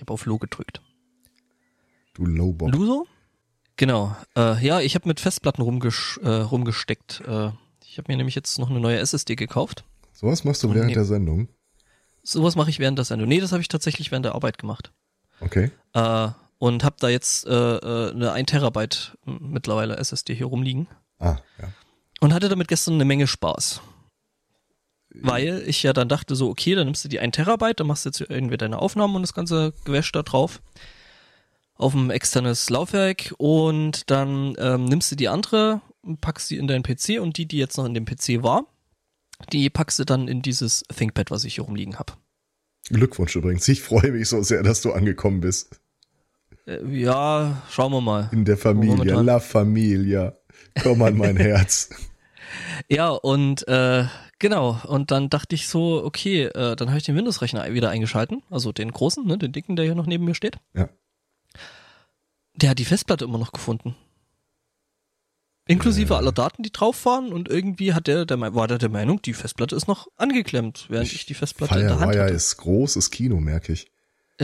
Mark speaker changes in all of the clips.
Speaker 1: Ich habe auf Low gedrückt.
Speaker 2: Du Lowbob.
Speaker 1: Du so? Genau. Äh, ja, ich habe mit Festplatten rumgesch äh, rumgesteckt. Äh, ich habe mir nämlich jetzt noch eine neue SSD gekauft.
Speaker 2: Sowas machst du während
Speaker 1: nee.
Speaker 2: der Sendung?
Speaker 1: Sowas mache ich während der Sendung. Nee, das habe ich tatsächlich während der Arbeit gemacht.
Speaker 2: Okay.
Speaker 1: Äh, und habe da jetzt äh, äh, eine 1 Terabyte mittlerweile SSD hier rumliegen.
Speaker 2: Ah, ja.
Speaker 1: Und hatte damit gestern eine Menge Spaß. Weil ich ja dann dachte so, okay, dann nimmst du die 1 Terabyte, dann machst du jetzt irgendwie deine Aufnahmen und das ganze Gewäsch da drauf auf ein externes Laufwerk und dann ähm, nimmst du die andere, packst sie in deinen PC und die, die jetzt noch in dem PC war, die packst du dann in dieses ThinkPad, was ich hier rumliegen habe.
Speaker 2: Glückwunsch übrigens. Ich freue mich so sehr, dass du angekommen bist.
Speaker 1: Äh, ja, schauen wir mal.
Speaker 2: In der Familie,
Speaker 1: Momentan.
Speaker 2: La Familia. Komm an mein Herz.
Speaker 1: Ja, und äh, genau, und dann dachte ich so, okay, äh, dann habe ich den Windows-Rechner wieder eingeschalten, also den großen, ne, den dicken, der hier noch neben mir steht.
Speaker 2: Ja.
Speaker 1: Der hat die Festplatte immer noch gefunden. Inklusive
Speaker 2: Äh.
Speaker 1: aller Daten, die drauf waren und irgendwie hat der, der war der der Meinung, die Festplatte ist noch angeklemmt, während ich, die Festplatte in der Hand
Speaker 2: Firewire
Speaker 1: hatte.
Speaker 2: ist großes Kino, merke ich.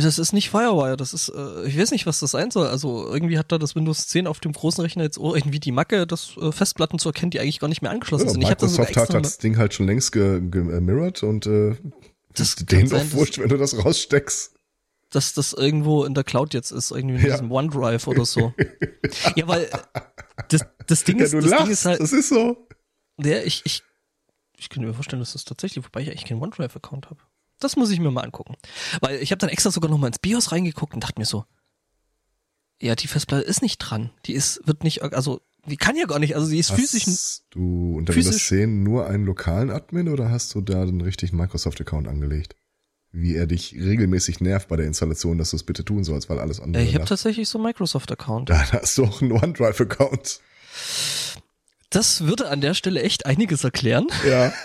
Speaker 1: Das ist nicht Firewire, das ist, äh, ich weiß nicht, was das sein soll. Also irgendwie hat da das Windows 10 auf dem großen Rechner jetzt irgendwie die Macke, das äh, Festplatten zu erkennen, die eigentlich gar nicht mehr angeschlossen
Speaker 2: Ja,
Speaker 1: sind. Ich hab da sogar
Speaker 2: Microsoft hat das Ding halt schon längst gemirrored und äh,
Speaker 1: Das
Speaker 2: ist denen
Speaker 1: sein,
Speaker 2: doch wurscht, wenn du das raussteckst.
Speaker 1: dass das irgendwo in der Cloud jetzt ist, irgendwie in
Speaker 2: Ja.
Speaker 1: diesem OneDrive oder so. ja, weil das, das Ding
Speaker 2: Ja,
Speaker 1: ist,
Speaker 2: du
Speaker 1: das
Speaker 2: lachst,
Speaker 1: Ding ist halt,
Speaker 2: das ist so.
Speaker 1: der ich, ich, ich könnte mir vorstellen, dass das tatsächlich, wobei ich eigentlich keinen OneDrive-Account habe. Das muss ich mir mal angucken. Weil ich habe dann extra sogar noch mal ins BIOS reingeguckt und dachte mir so, ja, die Festplatte ist nicht dran. Die ist, wird nicht, also, die kann ja gar nicht, also sie ist physisch,
Speaker 2: Hast du unter Windows
Speaker 1: physisch-
Speaker 2: 10 nur einen lokalen Admin oder hast du da den richtigen Microsoft-Account angelegt? Wie er dich regelmäßig nervt bei der Installation, dass du es bitte tun sollst, weil alles andere.
Speaker 1: ich habe tatsächlich so einen Microsoft-Account.
Speaker 2: Dann hast du auch einen OneDrive-Account.
Speaker 1: Das würde an der Stelle echt einiges erklären.
Speaker 2: Ja.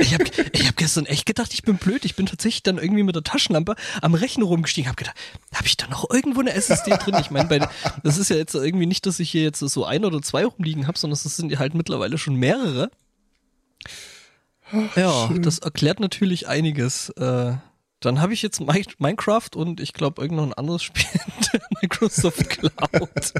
Speaker 1: Ich habe ich hab gestern echt gedacht, ich bin blöd. Ich bin tatsächlich dann irgendwie mit der Taschenlampe am Rechner rumgestiegen. Hab gedacht, habe ich da noch irgendwo eine SSD drin? Ich meine, das ist ja jetzt irgendwie nicht, dass ich hier jetzt so ein oder zwei rumliegen habe, sondern das sind halt mittlerweile schon mehrere. Ja, das erklärt natürlich einiges. Äh, dann habe ich jetzt Mi- Minecraft und ich glaube irgend noch ein anderes Spiel in der Microsoft Cloud.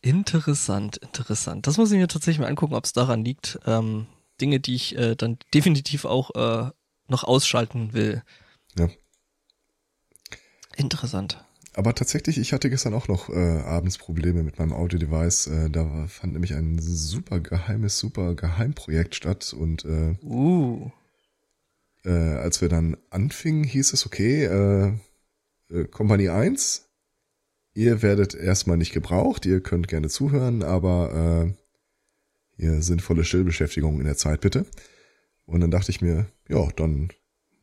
Speaker 1: Interessant, interessant. Das muss ich mir tatsächlich mal angucken, ob es daran liegt. Ähm, Dinge, die ich äh, dann definitiv auch äh, noch ausschalten will.
Speaker 2: ja.
Speaker 1: Interessant.
Speaker 2: Aber tatsächlich, ich hatte gestern auch noch äh, abends Probleme mit meinem Audio-Device. Äh, da fand nämlich ein super geheimes, super Geheimprojekt statt. Und äh,
Speaker 1: Uh.
Speaker 2: äh, als wir dann anfingen, hieß es, okay, äh, äh, Kompanie 1, ihr werdet erstmal nicht gebraucht, ihr könnt gerne zuhören, aber äh, ihr sinnvolle Stillbeschäftigung in der Zeit bitte. Und dann dachte ich mir, ja, dann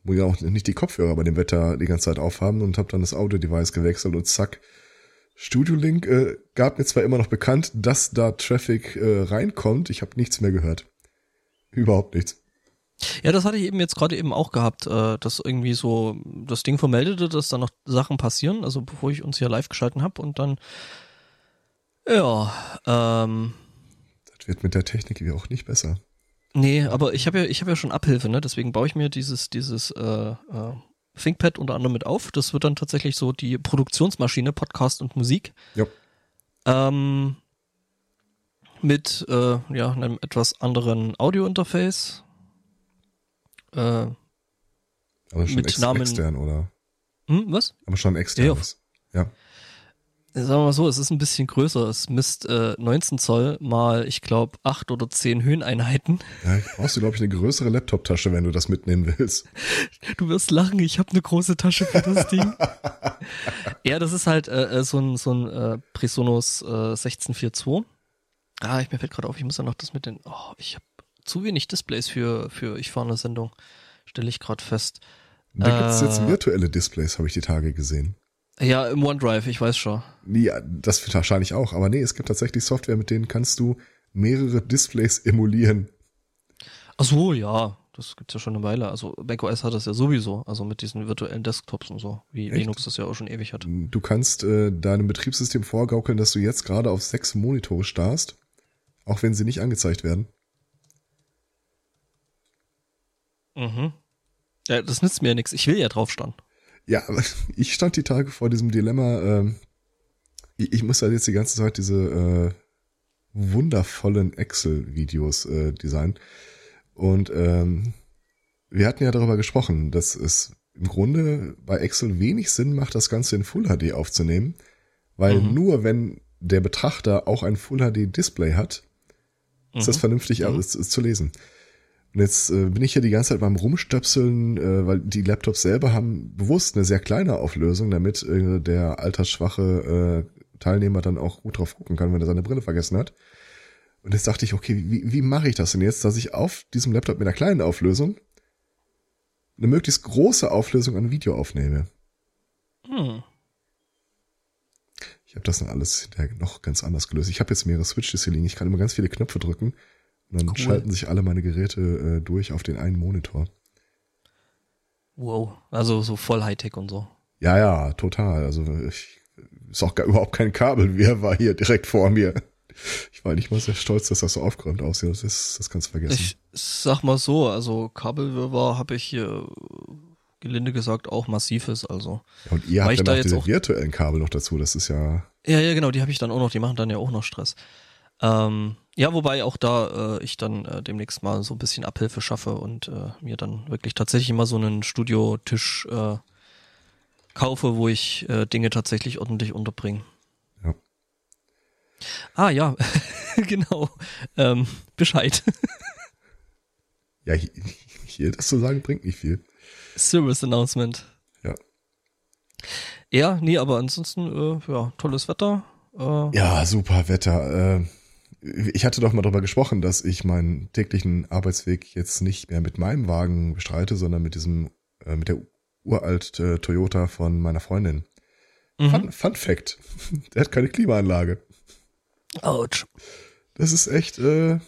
Speaker 2: muss ich auch nicht die Kopfhörer bei dem Wetter die ganze Zeit aufhaben und habe dann das Audio-Device gewechselt und zack, Studio Link äh, gab mir zwar immer noch bekannt, dass da Traffic äh, reinkommt, ich habe nichts mehr gehört. Überhaupt nichts.
Speaker 1: Ja, das hatte ich eben jetzt gerade eben auch gehabt, äh, dass irgendwie so das Ding vermeldete, dass da noch Sachen passieren, also bevor ich uns hier live geschalten habe und dann ja, ähm,
Speaker 2: Das wird mit der Technik wie auch nicht besser.
Speaker 1: Nee, aber ich habe ja, ich habe ja schon Abhilfe, ne? Deswegen baue ich mir dieses, dieses äh, äh, ThinkPad unter anderem mit auf. Das wird dann tatsächlich so die Produktionsmaschine, Podcast und Musik.
Speaker 2: Ja.
Speaker 1: Ähm, mit äh, ja, einem etwas anderen Audio-Interface. Äh,
Speaker 2: Aber schon
Speaker 1: Mit
Speaker 2: ex
Speaker 1: Namen-
Speaker 2: extern, oder?
Speaker 1: hm, was?
Speaker 2: Aber schon externes. Ja.
Speaker 1: Sagen wir mal so, es ist ein bisschen größer. Es misst äh, 19 Zoll mal, ich glaube, 8 oder 10 Höheneinheiten.
Speaker 2: Ja, brauchst du, glaube ich, eine größere Laptop-Tasche, wenn du das mitnehmen willst.
Speaker 1: Du wirst lachen, ich habe eine große Tasche für das Ding. ja, das ist halt äh, äh, so ein, so ein äh, Presonus äh, 1642. Ah, ich mir fällt gerade auf, ich muss ja noch das mit den. Oh, ich habe zu wenig Displays für, für ich fahre eine Sendung. Stelle ich gerade fest.
Speaker 2: Da gibt's jetzt
Speaker 1: Äh.
Speaker 2: virtuelle Displays, habe ich die Tage gesehen.
Speaker 1: Ja, im OneDrive, ich weiß schon.
Speaker 2: Ja, das wird wahrscheinlich auch, aber nee, es gibt tatsächlich Software, mit denen kannst du mehrere Displays emulieren.
Speaker 1: Ach so, ja. Das gibt's ja schon eine Weile. Also macOS hat das ja sowieso, also mit diesen virtuellen Desktops und so, wie
Speaker 2: Echt?
Speaker 1: Linux das ja auch schon ewig hat.
Speaker 2: Du kannst äh, deinem Betriebssystem vorgaukeln, dass du jetzt gerade auf sechs Monitore starrst, auch wenn sie nicht angezeigt werden.
Speaker 1: Mhm. Ja, das nützt mir ja nichts. Ich will ja drauf starren.
Speaker 2: Ja, ich stand die Tage vor diesem Dilemma. Ähm, ich, ich muss halt jetzt die ganze Zeit diese äh, wundervollen Excel-Videos äh, designen. Und ähm, wir hatten ja darüber gesprochen, dass es im Grunde bei Excel wenig Sinn macht, das Ganze in Full HD aufzunehmen, weil mhm. nur wenn der Betrachter auch ein Full HD Display hat, ist mhm. das vernünftig mhm. ist zu lesen. Und jetzt äh, bin ich hier die ganze Zeit beim Rumstöpseln, äh, weil die Laptops selber haben bewusst eine sehr kleine Auflösung, damit äh, der altersschwache äh, Teilnehmer dann auch gut drauf gucken kann, wenn er seine Brille vergessen hat. Und jetzt dachte ich, okay, wie, wie mache ich das denn jetzt, dass ich auf diesem Laptop mit einer kleinen Auflösung eine möglichst große Auflösung an Video aufnehme? Hm. Ich habe das dann alles noch ganz anders gelöst. Ich habe jetzt mehrere Switches hier liegen. Ich kann immer ganz viele Knöpfe drücken und dann cool. schalten sich alle meine Geräte äh, durch auf den einen Monitor.
Speaker 1: Wow, also so voll Hightech und so.
Speaker 2: Ja, ja, total. Also ich ist auch gar, überhaupt kein Kabel. Wer war hier direkt vor mir? Ich war nicht mal sehr stolz, dass das so aufgeräumt aussieht. Das, ist, das kannst du vergessen.
Speaker 1: Ich sag mal so, also Kabelwirrwarr habe ich hier gelinde gesagt auch massives. Also
Speaker 2: ja, und ihr habt dann auch diese virtuellen Kabel noch dazu. Das ist ja
Speaker 1: ja ja genau, die habe ich dann auch noch. Die machen dann ja auch noch Stress. Ähm, ja, wobei auch da äh, ich dann äh, demnächst mal so ein bisschen Abhilfe schaffe und äh, mir dann wirklich tatsächlich immer so einen Studiotisch äh, kaufe, wo ich äh, Dinge tatsächlich ordentlich unterbringe. Ja. Ah ja, genau. Ähm, Bescheid.
Speaker 2: ja, hier das zu sagen bringt nicht viel.
Speaker 1: Service Announcement.
Speaker 2: Ja.
Speaker 1: Ja, nee, aber ansonsten, äh, ja, tolles Wetter.
Speaker 2: Äh, ja, super Wetter. Äh, ich hatte doch mal darüber gesprochen, dass ich meinen täglichen Arbeitsweg jetzt nicht mehr mit meinem Wagen bestreite, sondern mit diesem, äh, mit der uralt äh, Toyota von meiner Freundin. Mhm. Fun, Fun Fact: Der hat keine Klimaanlage.
Speaker 1: Autsch.
Speaker 2: Das ist echt. Äh,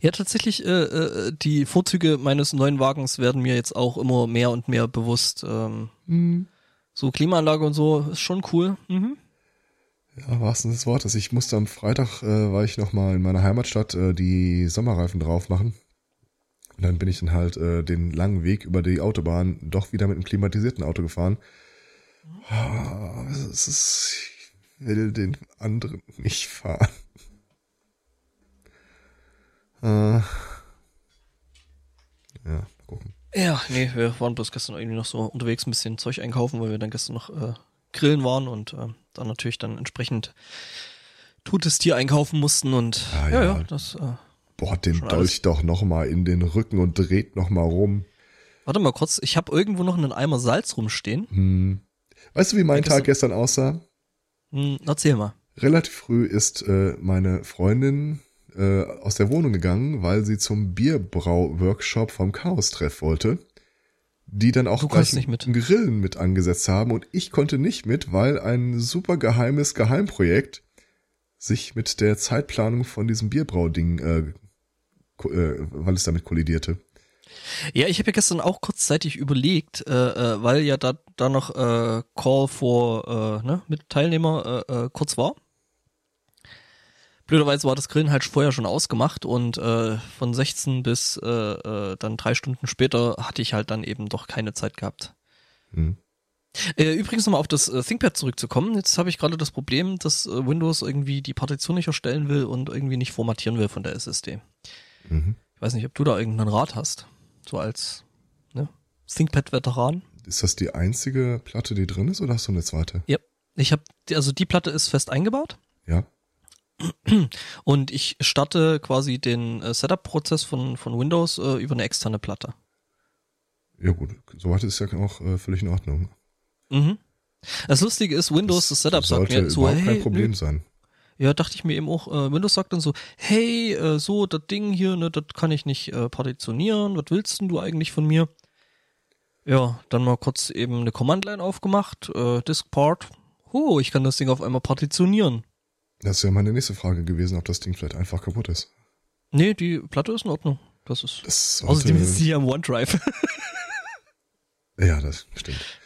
Speaker 1: ja, tatsächlich, äh, äh, die Vorzüge meines neuen Wagens werden mir jetzt auch immer mehr und mehr bewusst. Ähm, mhm. So Klimaanlage und so ist schon cool. Mhm.
Speaker 2: Ja, wahrsten des Wortes. Ich musste am Freitag, äh, war ich nochmal in meiner Heimatstadt, äh, die Sommerreifen drauf machen. Und dann bin ich dann halt äh, den langen Weg über die Autobahn doch wieder mit einem klimatisierten Auto gefahren. Oh, ist, ich will den anderen nicht fahren. Äh, ja, gucken.
Speaker 1: Ja, nee, wir waren bloß gestern irgendwie noch so unterwegs ein bisschen Zeug einkaufen, weil wir dann gestern noch äh, grillen waren und äh, dann natürlich dann entsprechend totes Tier einkaufen mussten und ah, ja, ja, das äh,
Speaker 2: bohrt den Dolch alles. doch noch mal in den Rücken und dreht noch mal rum.
Speaker 1: Warte mal kurz, ich habe irgendwo noch einen Eimer Salz rumstehen.
Speaker 2: Hm. Weißt du, wie mein Tag gestern aussah?
Speaker 1: Hm, erzähl mal.
Speaker 2: Relativ früh ist äh, meine Freundin äh, aus der Wohnung gegangen, weil sie zum Bierbrau-Workshop vom Chaos-Treff wollte. Die dann auch
Speaker 1: gleich mit.
Speaker 2: Grillen mit angesetzt haben und ich konnte nicht mit, weil ein super geheimes Geheimprojekt sich mit der Zeitplanung von diesem Bierbrau-Ding äh, äh, weil es damit kollidierte.
Speaker 1: Ja, ich habe ja gestern auch kurzzeitig überlegt, äh, äh, weil ja da, da noch äh, Call for äh, ne, mit Teilnehmer äh, äh, kurz war. Blöderweise war das Grillen halt vorher schon ausgemacht und äh, von 16 bis äh, äh, dann drei Stunden später hatte ich halt dann eben doch keine Zeit gehabt. Mhm. Äh, übrigens nochmal auf das äh, ThinkPad zurückzukommen. Jetzt habe ich gerade das Problem, dass äh, Windows irgendwie die Partition nicht erstellen will und irgendwie nicht formatieren will von der SSD. Mhm. Ich weiß nicht, ob du da irgendeinen Rat hast. So als ne? ThinkPad-Veteran.
Speaker 2: Ist das die einzige Platte, die drin ist, oder hast du eine zweite?
Speaker 1: Ja. Ich habe, also die Platte ist fest eingebaut.
Speaker 2: Ja.
Speaker 1: Und ich starte quasi den äh, Setup-Prozess von, von Windows äh, über eine externe Platte.
Speaker 2: Ja gut, soweit ist ja auch äh, völlig in Ordnung.
Speaker 1: Mhm. Das Lustige ist, Windows, das, das Setup sagt mir so, hey,
Speaker 2: kein Problem nö. sein.
Speaker 1: Ja, dachte ich mir eben auch, äh, Windows sagt dann so, hey, äh, so, das Ding hier, ne, das kann ich nicht äh, partitionieren, was willst denn du eigentlich von mir? Ja, dann mal kurz eben eine Command-Line aufgemacht, äh, Diskpart, oh, ich kann das Ding auf einmal partitionieren.
Speaker 2: Das ja meine nächste Frage gewesen, ob das Ding vielleicht einfach kaputt ist.
Speaker 1: Nee, die Platte ist in Ordnung. Das ist.
Speaker 2: Das
Speaker 1: außerdem ist sie am OneDrive.
Speaker 2: ja, das stimmt.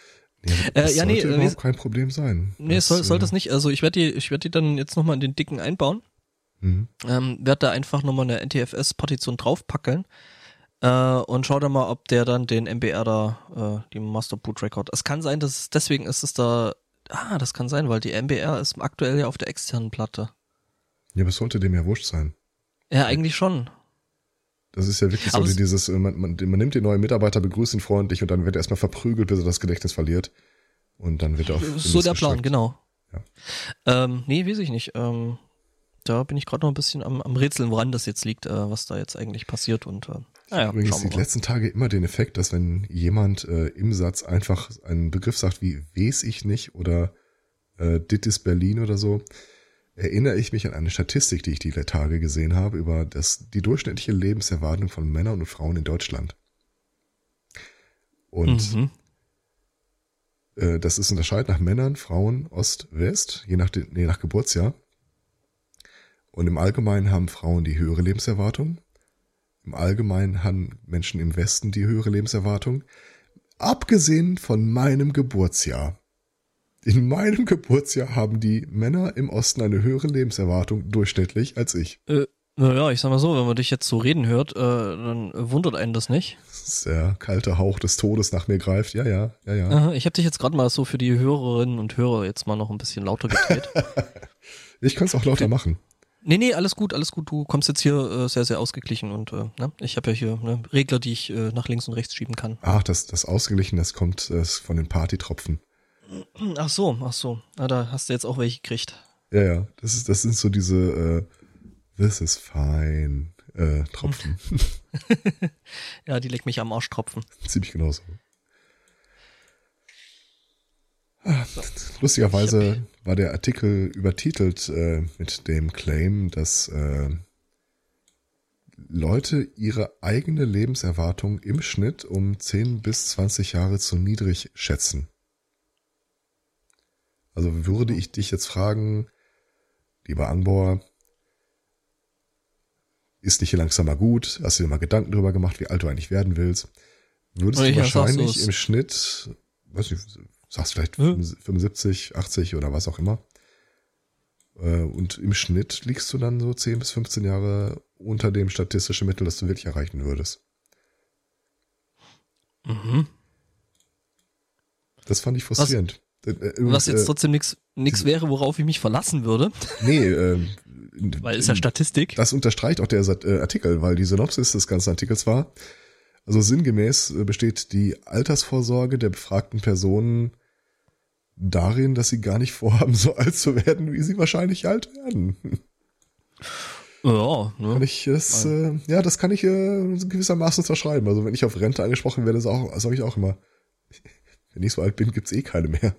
Speaker 2: Nee,
Speaker 1: das äh, ja,
Speaker 2: sollte nee, überhaupt kein Problem sein.
Speaker 1: Nee, das, soll, soll das äh, nicht. Also ich werde die, ich werde die dann jetzt nochmal in den dicken einbauen. Mhm. Ähm, werde da einfach nochmal eine NTFS-Partition draufpackeln. Äh, und schau dann mal, ob der dann den MBR da, äh, die Master Boot Record. Es kann sein, dass es, deswegen ist es da, ah, das kann sein, weil die MBR ist aktuell ja auf der externen Platte.
Speaker 2: Ja, aber es sollte dem ja wurscht sein.
Speaker 1: Ja, eigentlich schon.
Speaker 2: Das ist ja wirklich
Speaker 1: Aber
Speaker 2: so
Speaker 1: es-
Speaker 2: dieses, äh, man, man, man nimmt den neuen Mitarbeiter, begrüßt ihn freundlich und dann wird er erstmal verprügelt, bis er das Gedächtnis verliert. Und dann wird er auf
Speaker 1: so der Plan,
Speaker 2: gestreckt.
Speaker 1: genau.
Speaker 2: Ja.
Speaker 1: Ähm, nee, weiß ich nicht. Ähm, da bin ich gerade noch ein bisschen am, am Rätseln, woran das jetzt liegt, äh, was da jetzt eigentlich passiert und äh, naja,
Speaker 2: Übrigens
Speaker 1: schauen
Speaker 2: die letzten Tage immer den Effekt, dass wenn jemand äh, im Satz einfach einen Begriff sagt wie weiß ich nicht oder äh, dit ist Berlin oder so, erinnere ich mich an eine Statistik, die ich die Tage gesehen habe über das, die durchschnittliche Lebenserwartung von Männern und Frauen in Deutschland. Und
Speaker 1: Mhm.
Speaker 2: äh, das ist unterscheidend nach Männern, Frauen, Ost, West, je nach, je nach Geburtsjahr. Und im Allgemeinen haben Frauen die höhere Lebenserwartung. Im Allgemeinen haben Menschen im Westen die höhere Lebenserwartung. Abgesehen von meinem Geburtsjahr. In meinem Geburtsjahr haben die Männer im Osten eine höhere Lebenserwartung durchschnittlich als ich.
Speaker 1: Äh, naja, ich sag mal so, wenn man dich jetzt so reden hört, äh, dann wundert einen das nicht.
Speaker 2: Der kalte Hauch des Todes nach mir greift. Ja, ja, ja, ja.
Speaker 1: Aha, ich habe dich jetzt gerade mal so für die Hörerinnen und Hörer jetzt mal noch ein bisschen lauter gedreht.
Speaker 2: Ich kann es auch lauter machen.
Speaker 1: Nee, nee, alles gut, alles gut. Du kommst jetzt hier äh, sehr, sehr ausgeglichen und äh, ne? ich habe ja hier ne, Regler, die ich äh, nach links und rechts schieben kann.
Speaker 2: Ach, das, das ausgeglichen, das kommt äh, von den Partytropfen.
Speaker 1: Ach so, ach so. Na, da hast du jetzt auch welche gekriegt.
Speaker 2: Ja, ja. Das ist, das sind so diese äh, This is fine äh, Tropfen.
Speaker 1: Ja, die leck mich am Arsch tropfen.
Speaker 2: Ziemlich genauso. Ah, Lustigerweise war der Artikel übertitelt äh, mit dem Claim, dass äh, Leute ihre eigene Lebenserwartung im Schnitt um 10 bis 20 Jahre zu niedrig schätzen. Also würde ich dich jetzt fragen, lieber Anbor, ist nicht hier langsam mal gut? Hast du dir mal Gedanken drüber gemacht, wie alt du eigentlich werden willst? Würdest du
Speaker 1: Ja, sagst
Speaker 2: wahrscheinlich im Schnitt, weiß nicht, sagst vielleicht
Speaker 1: Hm.
Speaker 2: 75, 80 oder was auch immer. Äh, Und im Schnitt liegst du dann so 10 bis 15 Jahre unter dem statistischen Mittel, das du wirklich erreichen würdest.
Speaker 1: Mhm.
Speaker 2: Das fand ich frustrierend. Äh, äh,
Speaker 1: Was
Speaker 2: und,
Speaker 1: jetzt
Speaker 2: äh,
Speaker 1: trotzdem nix wäre, worauf ich mich verlassen würde,
Speaker 2: Nee, äh,
Speaker 1: weil ist ja Statistik.
Speaker 2: Das unterstreicht auch der äh, Artikel, weil die Synopsis des ganzen Artikels war, also sinngemäß besteht die Altersvorsorge der befragten Personen darin, dass sie gar nicht vorhaben, so alt zu werden, wie sie wahrscheinlich alt werden.
Speaker 1: Ja,
Speaker 2: Kann
Speaker 1: ne?
Speaker 2: ich es, äh, ja, das kann ich äh, gewissermaßen unterschreiben. Also wenn ich auf Rente angesprochen werde, sage sag ich auch immer, wenn ich so alt bin, gibt's eh keine mehr.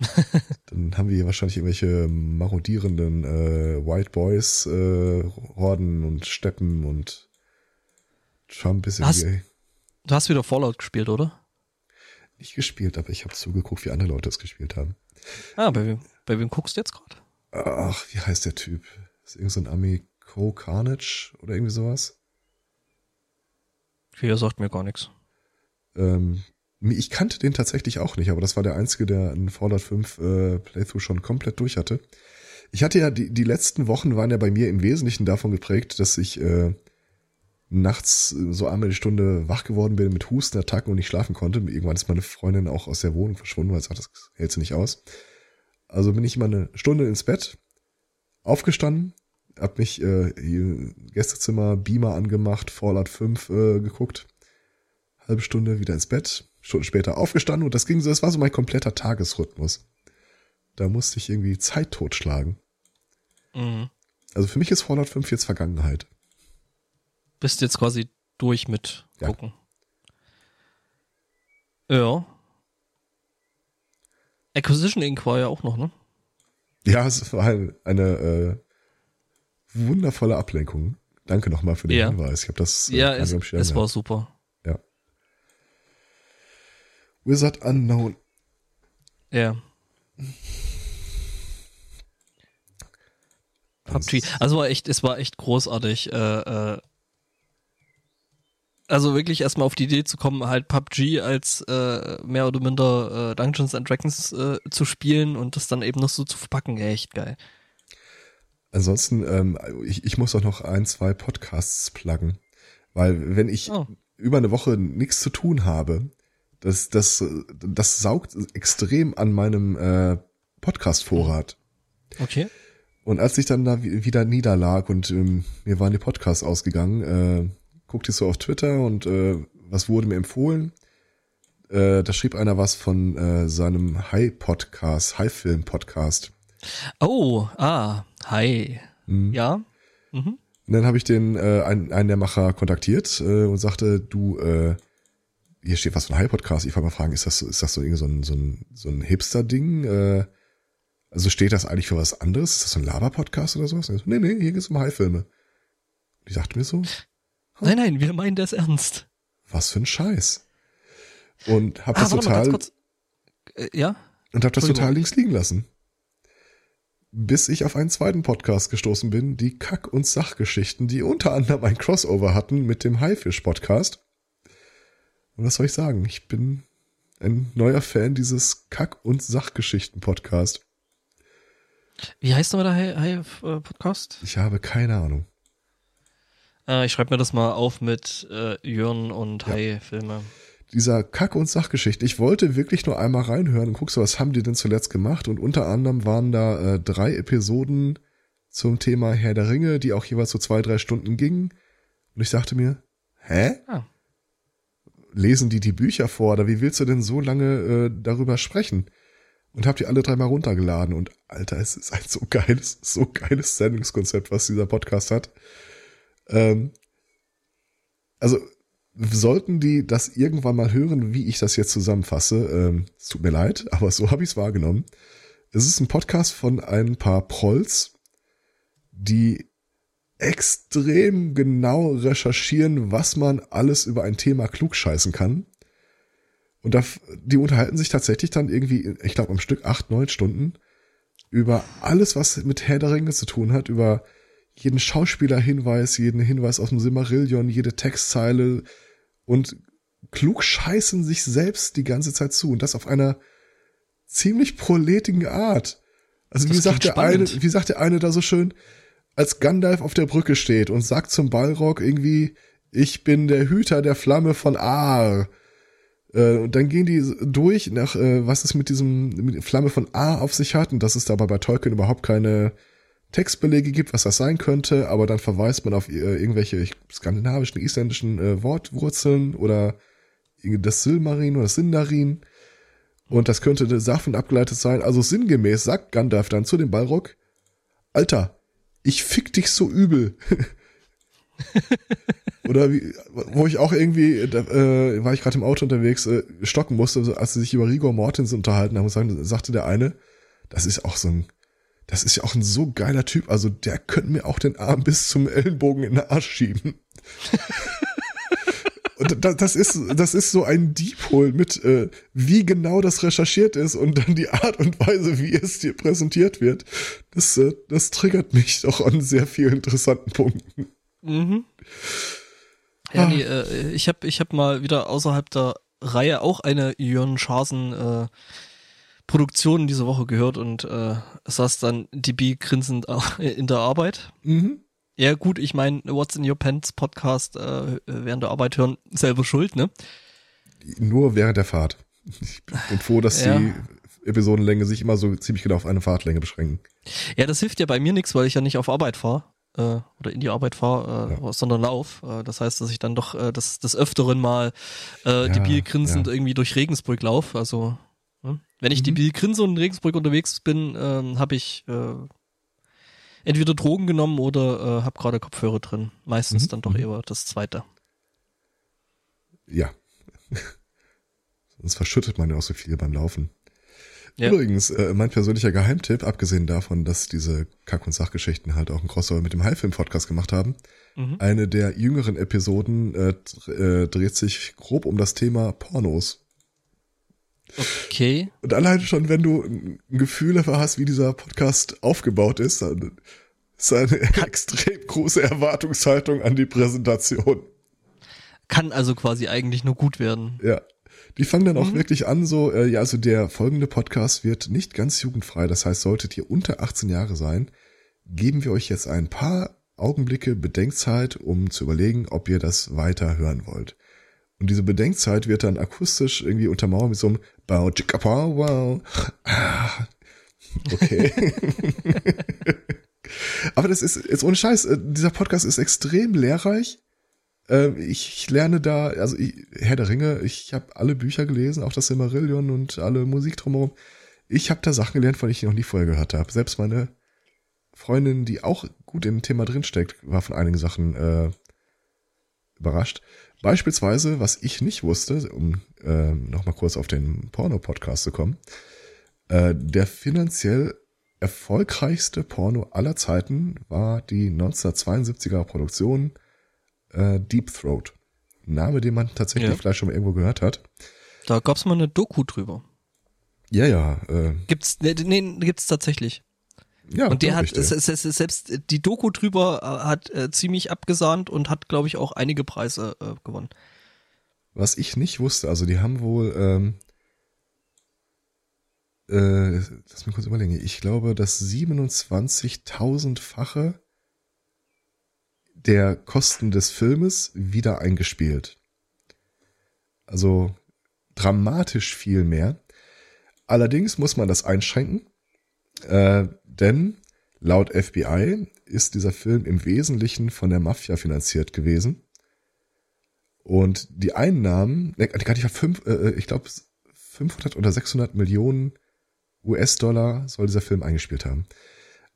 Speaker 2: Dann haben wir hier wahrscheinlich irgendwelche marodierenden äh, White Boys, äh, Horden und Steppen und Trump ist
Speaker 1: Hast-
Speaker 2: irgendwie
Speaker 1: Du hast wieder Fallout gespielt, oder?
Speaker 2: Nicht gespielt, aber ich habe zugeguckt, wie andere Leute es gespielt haben.
Speaker 1: Ah, bei wem, bei wem guckst du jetzt gerade?
Speaker 2: Ach, wie heißt der Typ? Ist irgend so ein Ami Co Carnage oder irgendwie sowas?
Speaker 1: Hier sagt mir gar nichts.
Speaker 2: Ähm, ich kannte den tatsächlich auch nicht, aber das war der einzige, der einen Fallout 5 äh, Playthrough schon komplett durch hatte. Ich hatte ja, die, die letzten Wochen waren ja bei mir im Wesentlichen davon geprägt, dass ich äh, nachts äh, so einmal die Stunde wach geworden bin mit Hustenattacken und nicht schlafen konnte. Irgendwann ist meine Freundin auch aus der Wohnung verschwunden, weil sie sagt, das hält sie nicht aus. Also bin ich immer eine Stunde ins Bett, aufgestanden, hab mich äh, Gästezimmer Beamer angemacht, Fallout 5 äh, geguckt, halbe Stunde wieder ins Bett, Stunden später aufgestanden und das ging so, das war so mein kompletter Tagesrhythmus. Da musste ich irgendwie Zeit totschlagen.
Speaker 1: Mhm.
Speaker 2: Also für mich ist Fallout 5 jetzt Vergangenheit.
Speaker 1: Bist jetzt quasi durch mit
Speaker 2: Ja.
Speaker 1: gucken. Ja. Acquisition Inc. war ja auch noch, ne?
Speaker 2: Ja, es war ein- eine äh, wundervolle Ablenkung. Danke nochmal für den
Speaker 1: Ja.
Speaker 2: Hinweis. Ich habe das äh,
Speaker 1: ja, es,
Speaker 2: Schirm
Speaker 1: es war super.
Speaker 2: Ja. Wizard Unknown.
Speaker 1: Ja. PUBG. Also war echt, es war echt großartig. Äh, äh, also wirklich erstmal auf die Idee zu kommen, halt PUBG als äh, mehr oder minder äh, Dungeons and Dragons äh, zu spielen und das dann eben noch so zu verpacken, echt geil.
Speaker 2: Ansonsten, ähm, ich, ich muss auch noch ein, zwei Podcasts pluggen. Weil wenn ich
Speaker 1: Oh.
Speaker 2: über eine Woche nichts zu tun habe, das, das, das saugt extrem an meinem äh, Podcast-Vorrat.
Speaker 1: Okay.
Speaker 2: Und als ich dann da wi- wieder niederlag und ähm, mir waren die Podcasts ausgegangen, äh, guckte ich so auf Twitter und äh, was wurde mir empfohlen? Äh, da schrieb einer was von äh, seinem High-Podcast, High-Film-Podcast.
Speaker 1: Oh, ah, hi.
Speaker 2: Mhm.
Speaker 1: Ja. Mhm.
Speaker 2: Und dann habe ich den äh, einen, einen der Macher kontaktiert äh, und sagte, du, äh, hier steht was von High-Podcast. Ich wollte mal fragen, ist das so, ist das so irgendwie so ein, so ein, so ein Hipster-Ding? Äh, also steht das eigentlich für was anderes? Ist das so ein Laber-Podcast oder sowas? Und so, nee, nee, hier geht's um High-Filme. Ich dachte mir so,
Speaker 1: Nein, nein, wir meinen das ernst.
Speaker 2: was für ein Scheiß. Und hab
Speaker 1: Ah,
Speaker 2: das
Speaker 1: mal
Speaker 2: total,
Speaker 1: ganz kurz. Äh, ja?
Speaker 2: und hab das total links liegen lassen. Bis ich auf einen zweiten Podcast gestoßen bin, die Kack- und Sachgeschichten, die unter anderem ein Crossover hatten mit dem Haifisch-Podcast. Und was soll ich sagen? Ich bin ein neuer Fan dieses Kack- und Sachgeschichten-Podcast.
Speaker 1: Wie heißt nochmal der Hi äh, Podcast?
Speaker 2: Ich habe keine Ahnung.
Speaker 1: Äh, ich schreibe mir das mal auf mit äh, Jörn und
Speaker 2: Ja.
Speaker 1: Hi-Filme.
Speaker 2: dieser Kack- und Sachgeschichte. Ich wollte wirklich nur einmal reinhören und guck so, was haben die denn zuletzt gemacht? Und unter anderem waren da äh, drei Episoden zum Thema Herr der Ringe, die auch jeweils so zwei, drei Stunden gingen. Und ich dachte mir, hä?
Speaker 1: Ah.
Speaker 2: Lesen die die Bücher vor? Oder wie willst du denn so lange äh, darüber sprechen? Und hab die alle dreimal runtergeladen. Und Alter, es ist ein so geiles, so geiles Sendungskonzept, was dieser Podcast hat. Ähm, also sollten die das irgendwann mal hören, wie ich das jetzt zusammenfasse, ähm, es tut mir leid, aber so habe ich es wahrgenommen. Es ist ein Podcast von ein paar Prolls, die extrem genau recherchieren, was man alles über ein Thema klugscheißen kann. Und da, die unterhalten sich tatsächlich dann irgendwie, ich glaube, am Stück acht, neun Stunden über alles, was mit Herr der Ringe zu tun hat, über jeden Schauspielerhinweis, jeden Hinweis aus dem Simmerillion, jede Textzeile und klug scheißen sich selbst die ganze Zeit zu und das auf einer ziemlich proletigen Art. Also wie
Speaker 1: Das
Speaker 2: sagt
Speaker 1: klingt
Speaker 2: der eine,
Speaker 1: spannend.
Speaker 2: wie sagt der eine da so schön, als Gandalf auf der Brücke steht und sagt zum Balrog irgendwie, ich bin der Hüter der Flamme von Aar. Äh, Und dann gehen die durch nach, äh, was es mit diesem mit Flamme von Aar auf sich hat und dass es dabei bei Tolkien überhaupt keine Textbelege gibt, was das sein könnte, aber dann verweist man auf äh, irgendwelche skandinavischen, isländischen äh, Wortwurzeln oder das Silmarin oder das Sindarin. Und das könnte davon abgeleitet sein. Also sinngemäß sagt Gandalf dann zu dem Balrog, Alter, ich fick dich so übel. Oder wie, wo ich auch irgendwie, da, äh, war ich gerade im Auto unterwegs, äh, stocken musste, als sie sich über Rigor Mortens unterhalten haben, sagte der eine, das ist auch so ein, das ist ja auch ein so geiler Typ, also der könnte mir auch den Arm bis zum Ellenbogen in den Arsch schieben. Und da- das ist, das ist so ein Deep Hole mit, äh, wie genau das recherchiert ist und dann die Art und Weise, wie es dir präsentiert wird. Das, äh, das triggert mich doch an sehr vielen interessanten Punkten.
Speaker 1: Mhm. Ja,
Speaker 2: Ah.
Speaker 1: nee, äh, ich habe ich hab mal wieder außerhalb der Reihe auch eine Jörn Scharsen äh, Produktion diese Woche gehört und äh, saß dann DB grinsend in der Arbeit.
Speaker 2: Mhm.
Speaker 1: Ja gut, ich meine, What's in Your Pants Podcast äh, während der Arbeit hören, selber schuld, ne?
Speaker 2: Nur während der Fahrt. Ich bin froh, dass
Speaker 1: Ja.
Speaker 2: die Episodenlänge sich immer so ziemlich genau auf eine Fahrtlänge beschränken.
Speaker 1: Ja, das hilft ja bei mir nichts, weil ich ja nicht auf Arbeit fahre äh, oder in die Arbeit fahre, äh,
Speaker 2: Ja.
Speaker 1: sondern lauf. Äh, das heißt, dass ich dann doch äh, des, des Öfteren mal äh,
Speaker 2: Ja,
Speaker 1: die Biel grinsend
Speaker 2: ja.
Speaker 1: irgendwie durch Regensburg lauf. Also? Wenn ich die
Speaker 2: Mhm.
Speaker 1: Biel grinse und in Regensburg unterwegs bin, ähm, habe ich äh, entweder Drogen genommen oder äh, habe gerade Kopfhörer drin. Meistens
Speaker 2: Mhm,
Speaker 1: dann doch
Speaker 2: mhm.
Speaker 1: eher das Zweite.
Speaker 2: Ja. Sonst verschüttet man ja auch so viel beim Laufen.
Speaker 1: Ja.
Speaker 2: Übrigens, äh, mein persönlicher Geheimtipp, abgesehen davon, dass diese Kack- und Sachgeschichten halt auch ein Crossover mit dem Highfilm-Podcast gemacht haben,
Speaker 1: Mhm.
Speaker 2: eine der jüngeren Episoden äh, äh, dreht sich grob um das Thema Pornos.
Speaker 1: Okay.
Speaker 2: Und alleine schon, wenn du ein Gefühl dafür hast, wie dieser Podcast aufgebaut ist, dann ist eine extrem große Erwartungshaltung an die Präsentation.
Speaker 1: Kann also quasi eigentlich nur gut werden.
Speaker 2: Ja. Die fangen dann auch
Speaker 1: Mhm.
Speaker 2: wirklich an, so, äh, ja, also der folgende Podcast wird nicht ganz jugendfrei. Das heißt, solltet ihr unter 18 Jahre sein, geben wir euch jetzt ein paar Augenblicke Bedenkzeit, um zu überlegen, ob ihr das weiter hören wollt. Und diese Bedenkzeit wird dann akustisch irgendwie untermauert mit so einem pow, wow. Ah, Okay. Aber das ist jetzt ohne Scheiß, äh, dieser Podcast ist extrem lehrreich. Ähm, Ich, ich lerne da, also ich, Herr der Ringe, ich habe alle Bücher gelesen, auch das Silmarillion und alle Musik drumherum. Ich habe da Sachen gelernt, von denen ich noch nie vorher gehört habe. Selbst meine Freundin, die auch gut im Thema drinsteckt, war von einigen Sachen äh, überrascht. Beispielsweise, was ich nicht wusste, um äh, nochmal kurz auf den Porno-Podcast zu kommen, äh, der finanziell erfolgreichste Porno aller Zeiten war die 1972er Produktion äh, Deep Throat. Name, den man tatsächlich
Speaker 1: Ja.
Speaker 2: vielleicht schon mal irgendwo gehört hat.
Speaker 1: Da gab's mal eine Doku drüber.
Speaker 2: Ja, ja, äh,
Speaker 1: Gibt's, nee, nee gibt's tatsächlich.
Speaker 2: Ja.
Speaker 1: Und der hat, selbst die Doku drüber äh, hat äh, ziemlich abgesahnt und hat, glaube ich, auch einige Preise äh, gewonnen.
Speaker 2: Was ich nicht wusste, also die haben wohl, ähm, äh, lass mich kurz überlegen, ich glaube, das 27.000-fache der Kosten des Filmes wieder eingespielt. Also dramatisch viel mehr. Allerdings muss man das einschränken, äh, denn laut FBI ist dieser Film im Wesentlichen von der Mafia finanziert gewesen. Und die Einnahmen, ne, gar nicht, fünf, äh, ich glaube 500 oder 600 Millionen US-Dollar soll dieser Film eingespielt haben.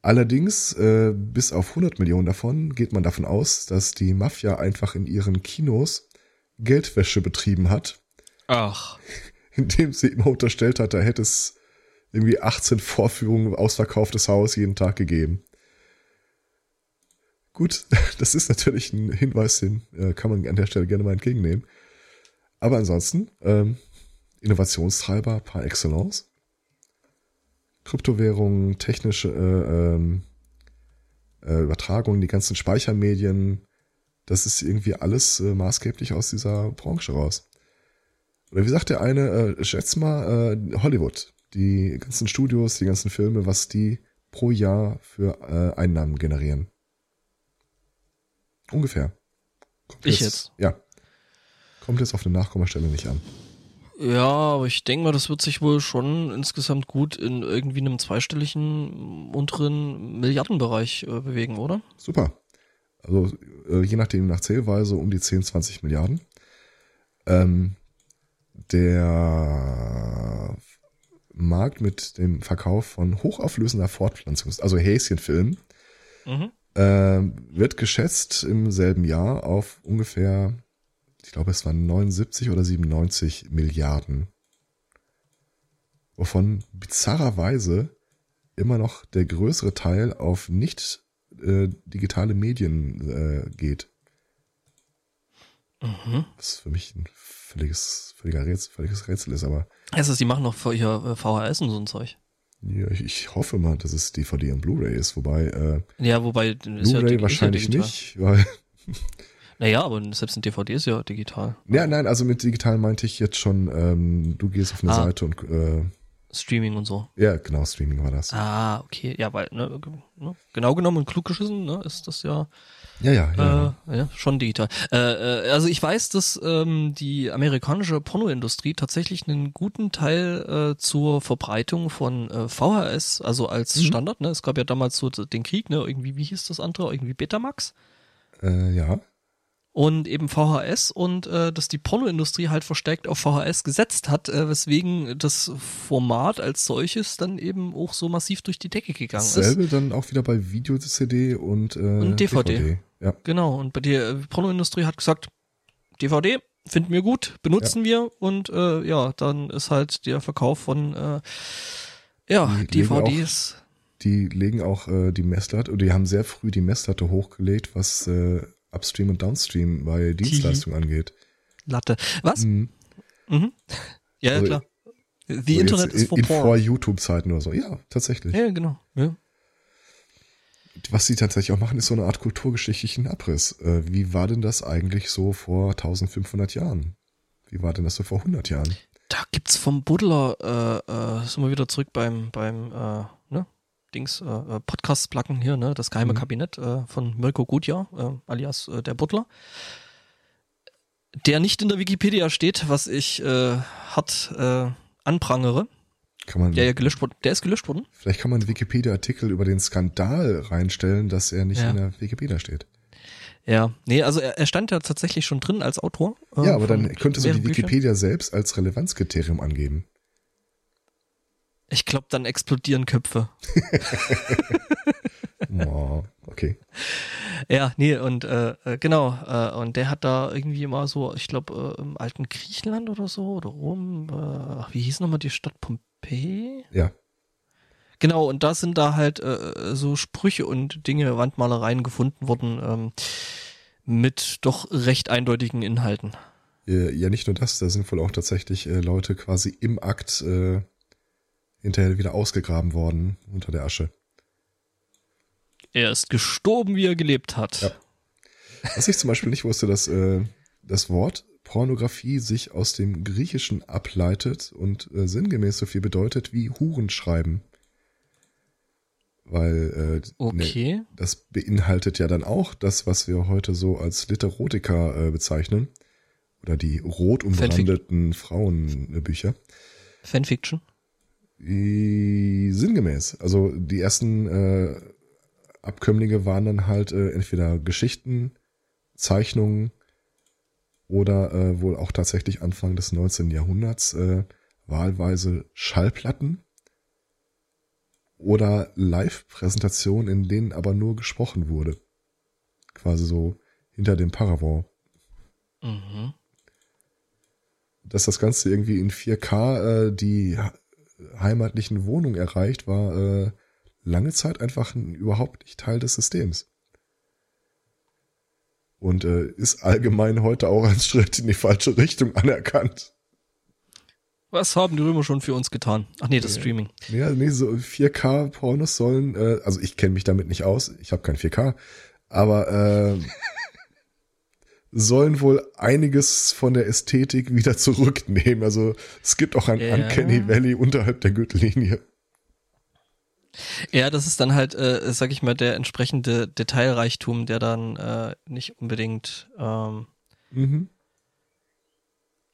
Speaker 2: Allerdings, äh, bis auf 100 Millionen davon geht man davon aus, dass die Mafia einfach in ihren Kinos Geldwäsche betrieben hat,
Speaker 1: Ach.
Speaker 2: indem sie immer unterstellt hat, da hätte es irgendwie 18 Vorführungen ausverkauftes Haus jeden Tag gegeben. Gut, das ist natürlich ein Hinweis, den äh, kann man an der Stelle gerne mal entgegennehmen. Aber ansonsten, ähm, Innovationstreiber par excellence. Kryptowährungen, technische äh, ähm, äh, Übertragungen, die ganzen Speichermedien, das ist irgendwie alles äh, maßgeblich aus dieser Branche raus. Oder wie sagt der eine, äh, schätz mal äh, Hollywood, die ganzen Studios, die ganzen Filme, was die pro Jahr für äh, Einnahmen generieren. Ungefähr. Kommt
Speaker 1: Ich jetzt?
Speaker 2: Ja. Kommt jetzt auf eine Nachkommastelle nicht an.
Speaker 1: Ja, aber ich denke mal, das wird sich wohl schon insgesamt gut in irgendwie einem zweistelligen unteren Milliardenbereich äh, bewegen, oder?
Speaker 2: Super. Also äh, je nachdem nach Zählweise um die 10, 20 Milliarden. Ähm, der Markt mit dem Verkauf von hochauflösender Fortpflanzungs-, also Häschenfilmen,
Speaker 1: Mhm.
Speaker 2: ähm, wird geschätzt im selben Jahr auf ungefähr, ich glaube es waren 79 oder 97 Milliarden. Wovon bizarrerweise immer noch der größere Teil auf nicht äh, digitale Medien äh, geht.
Speaker 1: Mhm.
Speaker 2: Was für mich ein völliges, völliger Rätsel, völliges Rätsel ist, aber
Speaker 1: Also die machen noch für ihr äh, VHS und so ein Zeug.
Speaker 2: ja, ich, ich hoffe mal, dass es DVD und Blu-ray ist, wobei äh,
Speaker 1: Ja, wobei ist ja,
Speaker 2: Blu-ray
Speaker 1: dig-
Speaker 2: wahrscheinlich
Speaker 1: ist ja
Speaker 2: nicht, weil
Speaker 1: Naja, aber selbst ein DVD ist ja digital.
Speaker 2: Ja, nein, also mit digital meinte ich jetzt schon, ähm, du gehst auf eine
Speaker 1: Ah.
Speaker 2: Seite und äh,
Speaker 1: Streaming und so.
Speaker 2: ja, genau, Streaming war das.
Speaker 1: Ah, okay. Ja, weil, ne, ne, genau genommen und klug geschissen, ne, ist das ja,
Speaker 2: Ja, ja, ja.
Speaker 1: äh, ja schon digital. Äh, äh, also ich weiß, dass ähm, die amerikanische Pornoindustrie tatsächlich einen guten Teil äh, zur Verbreitung von äh, VHS, also als
Speaker 2: Mhm.
Speaker 1: Standard, ne, es gab ja damals so den Krieg, ne, irgendwie, wie hieß das andere, irgendwie Betamax?
Speaker 2: Äh, ja.
Speaker 1: Und eben VHS und äh, dass die Pornoindustrie halt verstärkt auf VHS gesetzt hat, äh, weswegen das Format als solches dann eben auch so massiv durch die Decke gegangen ist.
Speaker 2: Dasselbe dann auch wieder bei Video-CD und, äh,
Speaker 1: Und DVD.
Speaker 2: Ja,
Speaker 1: Genau, und bei der äh, Pornoindustrie hat gesagt, DVD finden wir gut, benutzen wir und äh, ja, dann ist halt der Verkauf von äh, ja,
Speaker 2: Die legen
Speaker 1: DVDs.
Speaker 2: die legen auch äh, die Messlatte, oder die haben sehr früh die Messlatte hochgelegt, was äh, Upstream und Downstream bei Dienstleistungen angeht.
Speaker 1: Latte. Was?
Speaker 2: Mhm.
Speaker 1: Mhm. Ja,
Speaker 2: Also,
Speaker 1: klar. The
Speaker 2: So
Speaker 1: Internet
Speaker 2: jetzt
Speaker 1: is for
Speaker 2: in, in vor. YouTube-Zeiten oder so. Ja, tatsächlich.
Speaker 1: Ja, genau. Ja.
Speaker 2: Was sie tatsächlich auch machen, ist so eine Art kulturgeschichtlichen Abriss. Äh, wie war denn das eigentlich so vor 1500 Jahren? Wie war denn das so vor 100 Jahren?
Speaker 1: Da gibt's vom Buddler, äh, äh, sind wir wieder zurück beim, beim, äh? Dings äh, äh Podcasts placken hier, ne, das geheime mhm. Kabinett äh, von Mirko Gutjahr, äh, alias äh, der Butler. Der nicht in der Wikipedia steht, was ich äh, hart äh, anprangere.
Speaker 2: Kann man,
Speaker 1: der ja gelöscht wurde. Der ist gelöscht worden.
Speaker 2: Vielleicht kann man einen Wikipedia-Artikel über den Skandal reinstellen, dass er nicht ja. in der Wikipedia steht.
Speaker 1: Ja, nee, also er, er stand ja tatsächlich schon drin als Autor.
Speaker 2: Äh, ja, aber dann könnte so die Wikipedia Büchern. selbst als Relevanzkriterium angeben.
Speaker 1: Ich glaube, dann explodieren Köpfe.
Speaker 2: oh, okay.
Speaker 1: Ja, nee, und äh, äh, genau, äh, und der hat da irgendwie immer so, ich glaube, äh, im alten Griechenland oder so, oder Rom, äh, wie hieß nochmal die Stadt Pompeji?
Speaker 2: Ja.
Speaker 1: Genau, und da sind da halt äh, so Sprüche und Dinge, Wandmalereien gefunden worden, ähm, mit doch recht eindeutigen Inhalten.
Speaker 2: Ja, nicht nur das, da sind wohl auch tatsächlich Leute quasi im Akt äh, hinterher wieder ausgegraben worden unter der Asche.
Speaker 1: Er ist gestorben, wie er gelebt hat. Ja.
Speaker 2: Was ich zum Beispiel nicht wusste, dass äh, das Wort Pornografie sich aus dem Griechischen ableitet und äh, sinngemäß so viel bedeutet wie Hurenschreiben. Weil äh,
Speaker 1: okay.
Speaker 2: ne, das beinhaltet ja dann auch das, was wir heute so als Literotika äh, bezeichnen. Oder die rot umbrandeten Frauenbücher.
Speaker 1: Fanfiction?
Speaker 2: Sinngemäß. Also die ersten äh, Abkömmlinge waren dann halt äh, entweder Geschichten, Zeichnungen oder äh, wohl auch tatsächlich Anfang des 19. Jahrhunderts äh, wahlweise Schallplatten oder Live-Präsentationen, in denen aber nur gesprochen wurde. Quasi so hinter dem Paravent. Mhm. Dass das Ganze irgendwie in 4K äh, die heimatlichen Wohnungen erreicht, war äh, lange Zeit einfach überhaupt nicht Teil des Systems. Und äh, ist allgemein heute auch ein Schritt in die falsche Richtung anerkannt.
Speaker 1: Was haben die Römer schon für uns getan? Ach nee, das Streaming.
Speaker 2: Ja, nee, so 4K-Pornos sollen, äh, also ich kenne mich damit nicht aus, ich habe kein 4K, aber äh, sollen wohl einiges von der Ästhetik wieder zurücknehmen. Also es gibt auch ein ja. Uncanny Valley unterhalb der Gürtellinie.
Speaker 1: Ja, das ist dann halt, äh, sag ich mal, der entsprechende Detailreichtum, der dann äh, nicht unbedingt. Ähm mhm.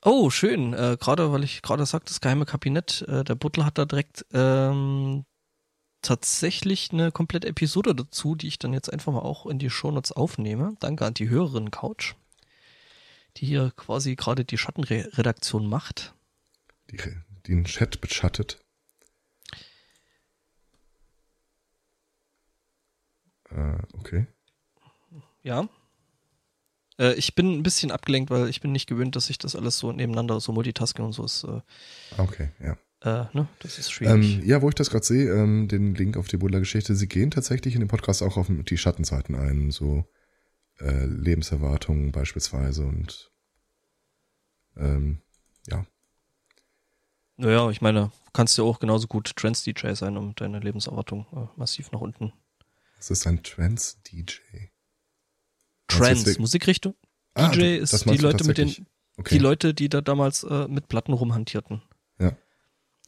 Speaker 1: Oh, schön. Äh, gerade weil ich gerade sagte, das geheime Kabinett, äh, der Butler hat da direkt ähm, tatsächlich eine komplette Episode dazu, die ich dann jetzt einfach mal auch in die Shownotes aufnehme. Danke an die Hörerin Couch, die hier quasi gerade die Schattenredaktion macht.
Speaker 2: Die, den Chat beschattet. Äh, okay.
Speaker 1: Ja. Äh, ich bin ein bisschen abgelenkt, weil ich bin nicht gewöhnt, dass ich das alles so nebeneinander, so Multitasking und so ist. Äh,
Speaker 2: okay, ja.
Speaker 1: Äh, ne, das ist schwierig.
Speaker 2: Ähm, ja, wo ich das gerade sehe, ähm, den Link auf die Buddler-Geschichte, sie gehen tatsächlich in dem Podcast auch auf die Schattenseiten ein, so äh, Lebenserwartungen beispielsweise und ähm, ja.
Speaker 1: Naja, ich meine, kannst du auch genauso gut Trans-DJ sein, um deine Lebenserwartung äh, massiv nach unten
Speaker 2: was ist ein Trance-DJ?
Speaker 1: Trance, Musikrichtung. Ah, DJ ist die Leute mit den, okay. die Leute, die da damals äh, mit Platten rumhantierten.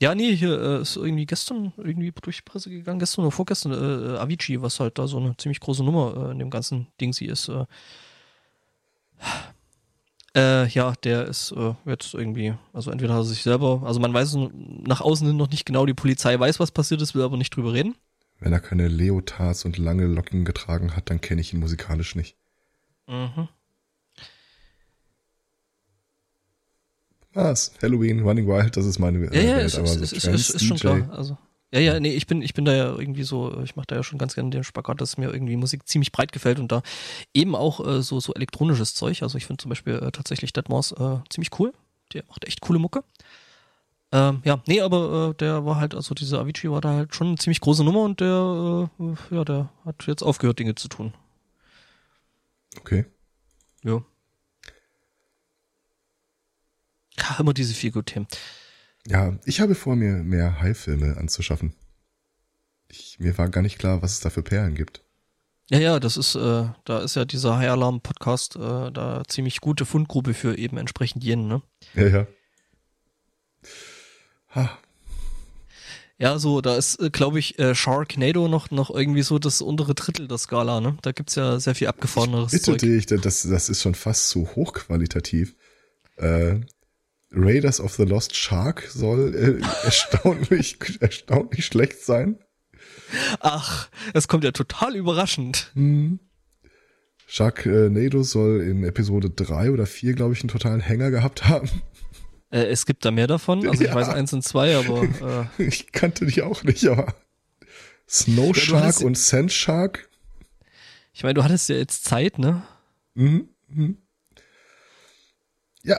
Speaker 2: Ja.
Speaker 1: Nee, hier äh, ist irgendwie gestern irgendwie durch die Presse gegangen, gestern oder vorgestern, äh, Avicii, was halt da so eine ziemlich große Nummer äh, in dem ganzen Ding sie ist. Äh, äh, ja, der ist äh, jetzt irgendwie, also entweder hat er sich selber, also man weiß nach außen hin noch nicht genau, die Polizei weiß, was passiert ist, will aber nicht drüber reden.
Speaker 2: Wenn er keine Leotards und lange Locken getragen hat, dann kenne ich ihn musikalisch nicht. Mhm. Was? Halloween, Running Wild, das ist meine
Speaker 1: ja, ja, Welt, ist, ist, so ist, ist, ist schon klar. Also, ja, ja, nee, ich bin, ich bin da ja irgendwie so, ich mache da ja schon ganz gerne den Spagat, dass mir irgendwie Musik ziemlich breit gefällt und da eben auch äh, so, so elektronisches Zeug. Also ich finde zum Beispiel äh, tatsächlich Deadmau5 äh, ziemlich cool. Der macht echt coole Mucke. Ähm, ja, nee, aber äh, der war halt, also dieser Avicii war da halt schon eine ziemlich große Nummer und der, äh, ja, der hat jetzt aufgehört, Dinge zu tun.
Speaker 2: Okay.
Speaker 1: Ja. Immer diese vier Themen.
Speaker 2: Ja, ich habe vor, mir mehr High-Filme anzuschaffen. Ich, mir war gar nicht klar, was es da für Perlen gibt.
Speaker 1: Ja, ja, das ist, äh, da ist ja dieser High Alarm Podcast äh, da ziemlich gute Fundgrube für eben entsprechend jenen, ne?
Speaker 2: Ja, ja. Ha.
Speaker 1: Ja, so, da ist, äh, glaube ich, äh, Sharknado noch, noch irgendwie so das untere Drittel der Skala, ne? Da gibt's ja sehr viel abgefahreneres
Speaker 2: Bitte
Speaker 1: Zeug.
Speaker 2: dich, das, das ist schon fast zu hochqualitativ. Äh, Raiders of the Lost Shark soll äh, erstaunlich, erstaunlich schlecht sein.
Speaker 1: Ach, das kommt ja total überraschend.
Speaker 2: Hm. Sharknado soll in Episode 3 oder 4, glaube ich, einen totalen Hänger gehabt haben.
Speaker 1: Äh, es gibt da mehr davon, also ich
Speaker 2: Ja.
Speaker 1: weiß eins und zwei, aber äh,
Speaker 2: Ich kannte die auch nicht, aber Snow
Speaker 1: Ja,
Speaker 2: Shark
Speaker 1: hattest-
Speaker 2: und Sand Shark.
Speaker 1: ich meine, du hattest ja jetzt Zeit, ne?
Speaker 2: Mhm. mhm. Ja,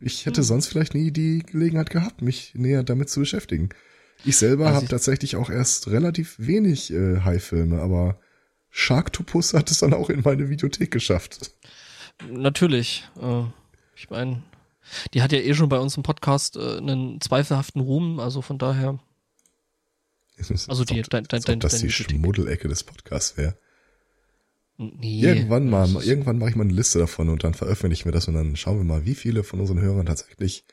Speaker 2: ich hätte sonst vielleicht nie die Gelegenheit gehabt, mich näher damit zu beschäftigen. Ich selber
Speaker 1: Also
Speaker 2: habe
Speaker 1: ich-
Speaker 2: tatsächlich auch erst relativ wenig äh, Hai-Filme, aber Sharktopus hat es dann auch in meine Videothek geschafft.
Speaker 1: Natürlich. Äh, ich meine, die hat ja eh schon bei uns im Podcast äh, einen zweifelhaften Ruhm, also von daher. Also die-
Speaker 2: Als ob-
Speaker 1: dein- dein-
Speaker 2: als ob
Speaker 1: dein-
Speaker 2: das
Speaker 1: dein
Speaker 2: die
Speaker 1: Videothek.
Speaker 2: Schmuddelecke des Podcasts wäre.
Speaker 1: Nee.
Speaker 2: Irgendwann mal, irgendwann mache ich mal eine Liste davon und dann veröffentlichen wir das und dann schauen wir mal, wie viele von unseren Hörern tatsächlich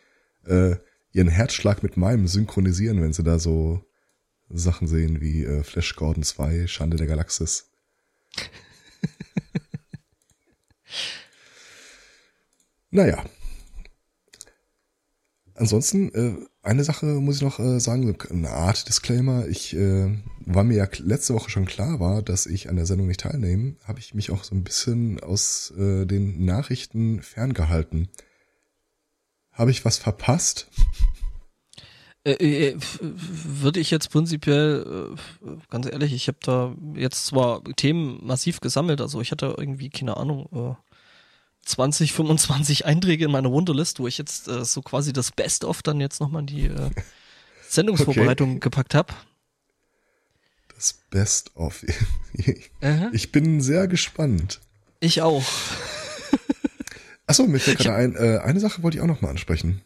Speaker 2: äh, ihren Herzschlag mit meinem synchronisieren, wenn sie da so Sachen sehen wie äh, Flash Gordon 2, Schande der Galaxis. naja. Ansonsten, äh, eine Sache muss ich noch äh, sagen, eine Art Disclaimer. Ich äh, war mir ja letzte Woche schon klar war, dass ich an der Sendung nicht teilnehme, habe ich mich auch so ein bisschen aus äh, den Nachrichten ferngehalten. Habe ich was verpasst?
Speaker 1: Äh, äh, f- würde ich jetzt prinzipiell, äh, ganz ehrlich, ich habe da jetzt zwar Themen massiv gesammelt, also ich hatte irgendwie, keine Ahnung, äh, 20, 25 Einträge in meiner Wunderlist, wo ich jetzt äh, so quasi das Best-of dann jetzt nochmal in die äh, Sendungsvorbereitung gepackt habe.
Speaker 2: Das Best of.
Speaker 1: Aha.
Speaker 2: Ich bin sehr gespannt.
Speaker 1: Ich auch.
Speaker 2: Achso, mir fällt gerade ein, äh, eine Sache wollte ich auch noch mal ansprechen.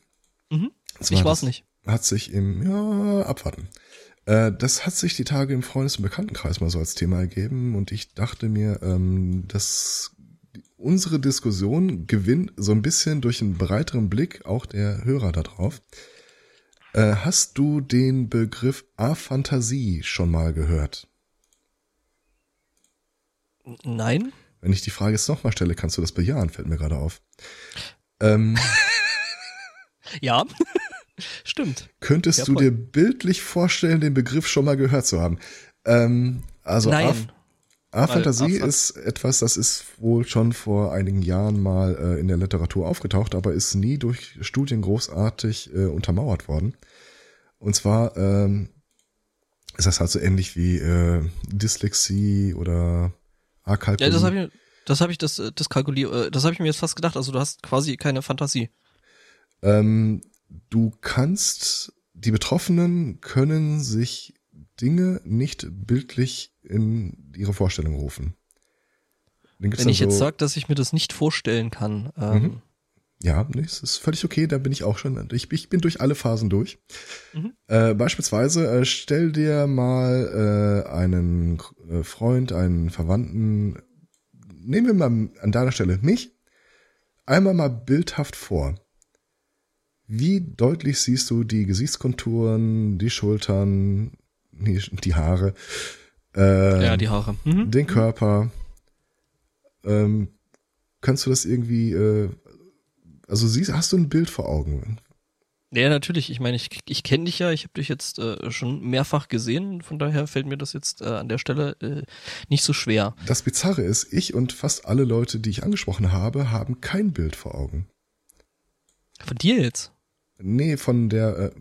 Speaker 1: Mhm.
Speaker 2: Zwar
Speaker 1: Ich war's
Speaker 2: das
Speaker 1: nicht.
Speaker 2: Hat sich im, ja, abwarten. Äh, das hat sich die Tage im Freundes- und Bekanntenkreis mal so als Thema ergeben und ich dachte mir, ähm, dass unsere Diskussion gewinnt so ein bisschen durch einen breiteren Blick auch der Hörer da drauf. Äh, hast du den Begriff Aphantasie schon mal gehört?
Speaker 1: Nein?
Speaker 2: Wenn ich die Frage jetzt nochmal stelle, kannst du das bejahen, fällt mir gerade auf. Ähm,
Speaker 1: Ja. Stimmt.
Speaker 2: könntest
Speaker 1: Ja,
Speaker 2: du dir bildlich vorstellen, den Begriff schon mal gehört zu haben? Ähm, also Aph-
Speaker 1: Nein.
Speaker 2: A-Fantasie ist etwas, das ist wohl schon vor einigen Jahren mal äh, in der Literatur aufgetaucht, aber ist nie durch Studien großartig äh, untermauert worden. Und zwar ähm, ist das halt so ähnlich wie äh, Dyslexie oder Akalkulie.
Speaker 1: Ja, das habe ich, das habe ich, das, äh, das kalkuliert, äh, das habe ich mir jetzt fast gedacht. Also du hast quasi keine Fantasie.
Speaker 2: Ähm, du kannst, die Betroffenen können sich Dinge nicht bildlich in ihre Vorstellung rufen.
Speaker 1: Wenn ich jetzt
Speaker 2: so-
Speaker 1: sage, dass ich mir das nicht vorstellen kann, ähm,
Speaker 2: Mhm. Ja, nee, es ist völlig okay, da bin ich auch schon. Ich, ich bin durch alle Phasen durch.
Speaker 1: Mhm.
Speaker 2: Äh, beispielsweise äh, stell dir mal äh, einen äh, Freund, einen Verwandten, nehmen wir mal an deiner Stelle mich, einmal mal bildhaft vor. Wie deutlich siehst du die Gesichtskonturen, die Schultern, die, die Haare, äh,
Speaker 1: ja, die Haare. Mhm.
Speaker 2: den Körper. Ähm, kannst du das irgendwie, äh, also siehst, hast du ein Bild vor Augen?
Speaker 1: Ja, natürlich. Ich meine, ich, ich kenne dich ja, ich habe dich jetzt äh, schon mehrfach gesehen, von daher fällt mir das jetzt äh, an der Stelle äh, nicht so schwer.
Speaker 2: Das Bizarre ist, ich und fast alle Leute, die ich angesprochen habe, haben kein Bild vor Augen.
Speaker 1: Von dir jetzt?
Speaker 2: Nee, von der, äh,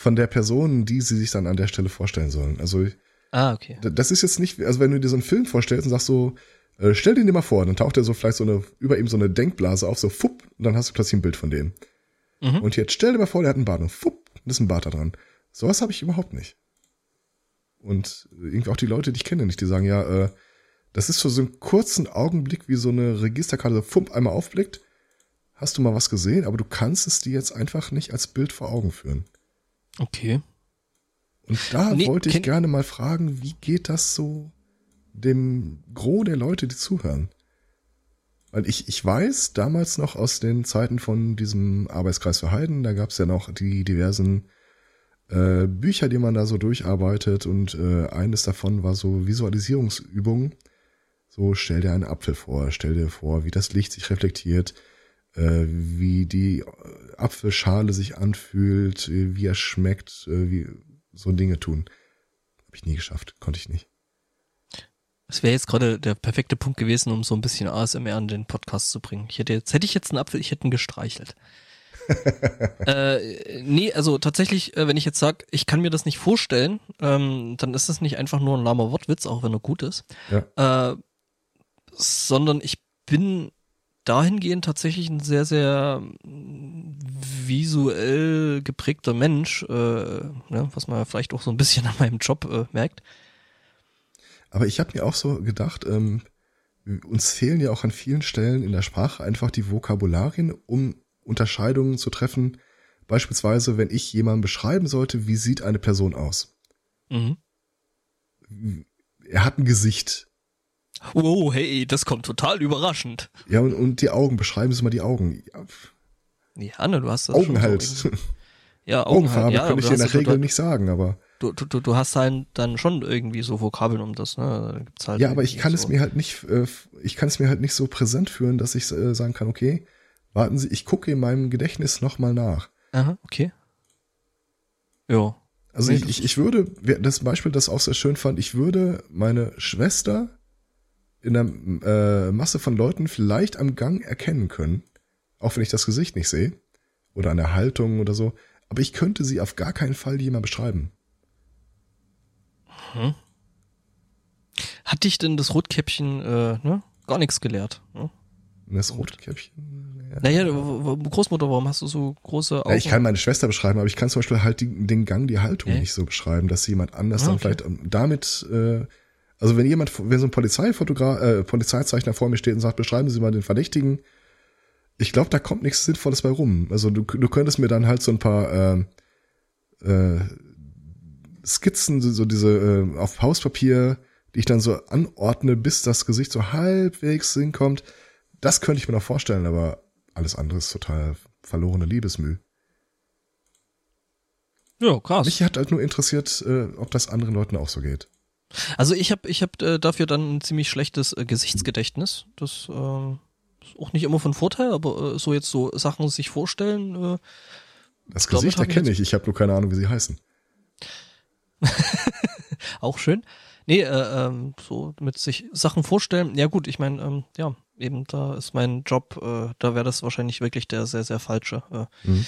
Speaker 2: von der Person, die sie sich dann an der Stelle vorstellen sollen. Also
Speaker 1: Ah, okay.
Speaker 2: das ist jetzt nicht, also wenn du dir so einen Film vorstellst und sagst so, äh, stell den dir mal vor, dann taucht er so vielleicht so eine, über ihm so eine Denkblase auf, so fupp, und dann hast du plötzlich ein Bild von dem.
Speaker 1: Mhm.
Speaker 2: Und jetzt stell dir mal vor, der hat einen Bart und fupp, und ist ein Bart da dran. Sowas habe ich überhaupt nicht. Und irgendwie auch die Leute, die ich kenne, nicht, die sagen, ja, äh, das ist für so einen kurzen Augenblick, wie so eine Registerkarte so fump einmal aufblickt. Hast du mal was gesehen, aber du kannst es dir jetzt einfach nicht als Bild vor Augen führen.
Speaker 1: Okay.
Speaker 2: Und da
Speaker 1: Nee,
Speaker 2: wollte ich gerne mal fragen, wie geht das so dem Gros der Leute, die zuhören? Weil ich, ich weiß damals noch aus den Zeiten von diesem Arbeitskreis für Heiden, da gab es ja noch die diversen äh, Bücher, die man da so durcharbeitet und äh, eines davon war so Visualisierungsübungen. So stell dir einen Apfel vor, stell dir vor, wie das Licht sich reflektiert, wie die Apfelschale sich anfühlt, wie er schmeckt, äh, wie so Dinge tun. Habe ich nie geschafft, konnte ich nicht.
Speaker 1: Das wäre jetzt gerade der perfekte Punkt gewesen, um so ein bisschen ASMR in den Podcast zu bringen. Ich hätte jetzt, hätte ich jetzt einen Apfel, ich hätte ihn gestreichelt. äh, nee, also tatsächlich, äh, wenn ich jetzt sage, ich kann mir das nicht vorstellen, ähm, dann ist das nicht einfach nur ein lahmer Wortwitz, auch wenn er gut ist. Ja. Äh, sondern ich bin dahingehend tatsächlich ein sehr, sehr visuell geprägter Mensch, äh, ne, was man vielleicht auch so ein bisschen an meinem Job äh, merkt.
Speaker 2: Aber ich habe mir auch so gedacht, ähm, uns fehlen ja auch an vielen Stellen in der Sprache einfach die Vokabularien, um Unterscheidungen zu treffen. Beispielsweise, wenn ich jemanden beschreiben sollte, wie sieht eine Person aus? Mhm. Er hat ein Gesicht.
Speaker 1: Oh, hey, das kommt total überraschend.
Speaker 2: Ja, und, und die Augen, beschreiben Sie mal die Augen. Ja,
Speaker 1: ne, du hast das
Speaker 2: Augen halt. So ja, Augen Augenfarbe halt. ja, kann ich dir in der Regel nicht sagen, aber.
Speaker 1: Du, du, du hast halt dann schon irgendwie so Vokabeln um das, ne?
Speaker 2: Gibt's halt ja, aber ich kann so. es mir halt nicht, äh, ich kann es mir halt nicht so präsent führen, dass ich äh, sagen kann, okay, warten Sie, ich gucke in meinem Gedächtnis nochmal nach.
Speaker 1: Aha, okay. Ja.
Speaker 2: Also nee, ich, ich, ich würde, das Beispiel, das auch sehr schön fand, ich würde meine Schwester in der äh, Masse von Leuten vielleicht am Gang erkennen können, auch wenn ich das Gesicht nicht sehe oder an der Haltung oder so, aber ich könnte sie auf gar keinen Fall jemand beschreiben.
Speaker 1: Hm. Hat dich denn das Rotkäppchen äh, ne? gar nichts gelehrt? Ne?
Speaker 2: Das Rotkäppchen?
Speaker 1: Ja. Naja, Großmutter, warum hast du so große
Speaker 2: Augen? Ja, ich kann meine Schwester beschreiben, aber ich kann zum Beispiel halt die, den Gang, die Haltung äh? nicht so beschreiben, dass jemand anders ah, dann vielleicht damit, äh, also wenn jemand, wenn so ein Polizeifotograf, äh, Polizeizeichner vor mir steht und sagt, beschreiben Sie mal den Verdächtigen, ich glaube, da kommt nichts Sinnvolles bei rum. Also du, du könntest mir dann halt so ein paar äh, äh, Skizzen, so diese äh, auf Hauspapier, die ich dann so anordne, bis das Gesicht so halbwegs hinkommt. Das könnte ich mir noch vorstellen, aber alles andere ist total verlorene Liebesmüh.
Speaker 1: Ja, krass.
Speaker 2: Mich hat halt nur interessiert, äh, ob das anderen Leuten auch so geht.
Speaker 1: Also ich habe ich hab, äh, dafür dann ein ziemlich schlechtes äh, Gesichtsgedächtnis. Das äh, ist auch nicht immer von Vorteil, aber äh, so jetzt so Sachen sich vorstellen. Äh,
Speaker 2: das Gesicht erkenne ich, ich habe nur keine Ahnung, wie sie heißen.
Speaker 1: auch schön. Nee, äh, ähm, so mit sich Sachen vorstellen. Ja gut, ich meine, ähm, ja, eben da ist mein Job, äh, da wäre das wahrscheinlich wirklich der sehr, sehr falsche, äh, mhm.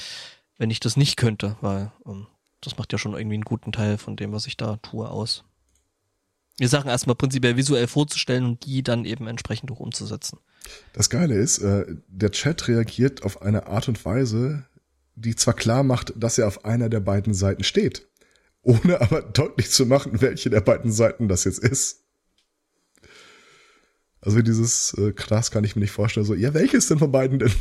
Speaker 1: wenn ich das nicht könnte, weil ähm, das macht ja schon irgendwie einen guten Teil von dem, was ich da tue, aus. Die Sachen erstmal prinzipiell visuell vorzustellen und die dann eben entsprechend auch umzusetzen.
Speaker 2: Das Geile ist, äh, der Chat reagiert auf eine Art und Weise, die zwar klar macht, dass er auf einer der beiden Seiten steht, ohne aber deutlich zu machen, welche der beiden Seiten das jetzt ist. Also dieses äh, krass kann ich mir nicht vorstellen. So, ja, welches denn von beiden denn?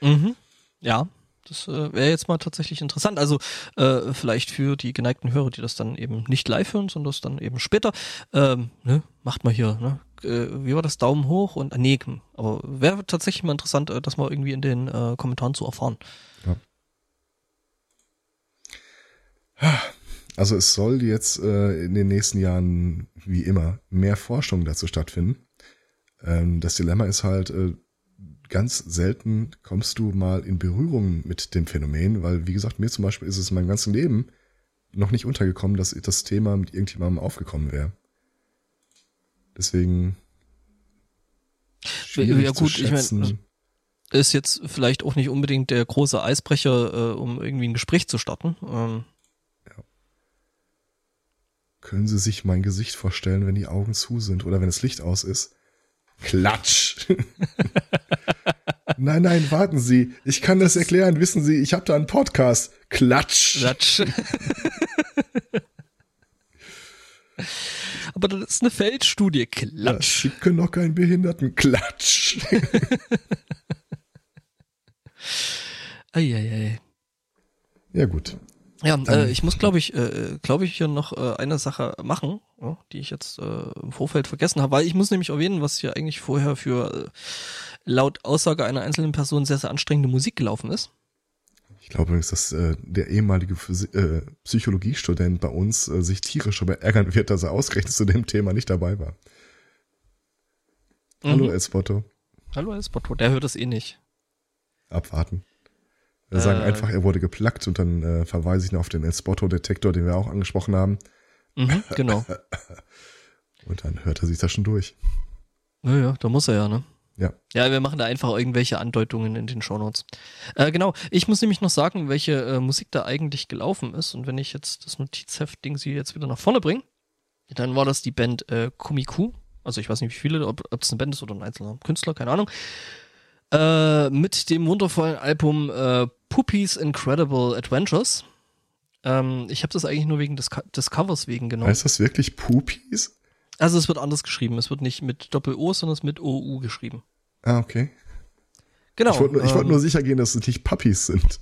Speaker 1: Mhm. Ja, das äh, wäre jetzt mal tatsächlich interessant. Also äh, vielleicht für die geneigten Hörer, die das dann eben nicht live hören, sondern das dann eben später. Ähm, ne, macht mal hier, ne? Äh, wie war das? Daumen hoch und äh, nee, aber wäre tatsächlich mal interessant, äh, das mal irgendwie in den äh, Kommentaren zu erfahren.
Speaker 2: Ja. Also es soll jetzt äh, in den nächsten Jahren, wie immer, mehr Forschung dazu stattfinden. Ähm, das Dilemma ist halt, äh, ganz selten kommst du mal in Berührung mit dem Phänomen, weil, wie gesagt, mir zum Beispiel ist es in meinem ganzen Leben noch nicht untergekommen, dass das Thema mit irgendjemandem aufgekommen wäre. Deswegen.
Speaker 1: Ja gut, ich meine, ist jetzt vielleicht auch nicht unbedingt der große Eisbrecher, äh, um irgendwie ein Gespräch zu starten. Ähm. Ja.
Speaker 2: Können Sie sich mein Gesicht vorstellen, wenn die Augen zu sind oder wenn das Licht aus ist? Klatsch. nein, nein, warten Sie. Ich kann das erklären. Wissen Sie, ich habe da einen Podcast. Klatsch. Klatsch.
Speaker 1: Aber das ist eine Feldstudie. Klatsch.
Speaker 2: Ja, Sie können doch keinen Behinderten. Klatsch.
Speaker 1: Eieiei.
Speaker 2: Ja, gut.
Speaker 1: Ja, äh, ich muss, glaube ich, äh, glaube ich, hier noch äh, eine Sache machen, ja, die ich jetzt äh, im Vorfeld vergessen habe, weil ich muss nämlich erwähnen, was hier eigentlich vorher für äh, laut Aussage einer einzelnen Person sehr, sehr anstrengende Musik gelaufen ist.
Speaker 2: Ich glaube übrigens, dass äh, der ehemalige Physi äh, Psychologiestudent bei uns äh, sich tierisch aber ärgern wird, dass er ausgerechnet zu dem Thema nicht dabei war. Mhm. Hallo Espoto.
Speaker 1: Hallo Espoto, der hört es eh nicht.
Speaker 2: Abwarten. Wir äh, sagen einfach, er wurde geplackt und dann äh, verweise ich noch auf den Espoto-Detektor, den wir auch angesprochen haben.
Speaker 1: Mhm, genau.
Speaker 2: und dann hört er sich das schon durch.
Speaker 1: Naja, da muss er ja, ne?
Speaker 2: Ja.
Speaker 1: Ja, wir machen da einfach irgendwelche Andeutungen in den Shownotes. Äh, genau, ich muss nämlich noch sagen, welche äh, Musik da eigentlich gelaufen ist. Und wenn ich jetzt das Notizheft-Ding sie jetzt wieder nach vorne bringe, dann war das die Band äh, Kumiku. Also ich weiß nicht, wie viele, ob es eine Band ist oder ein einzelner Künstler, keine Ahnung. Äh, mit dem wundervollen Album äh, Poopies Incredible Adventures. Ähm, ich habe das eigentlich nur wegen des, des Covers wegen genommen.
Speaker 2: Heißt das wirklich Poopies?
Speaker 1: Also es wird anders geschrieben. Es wird nicht mit Doppel-O, sondern es wird mit OU geschrieben.
Speaker 2: Ah, okay.
Speaker 1: Genau.
Speaker 2: Ich wollte nur,
Speaker 1: ähm,
Speaker 2: wollt nur sicher gehen, dass es nicht Puppies sind.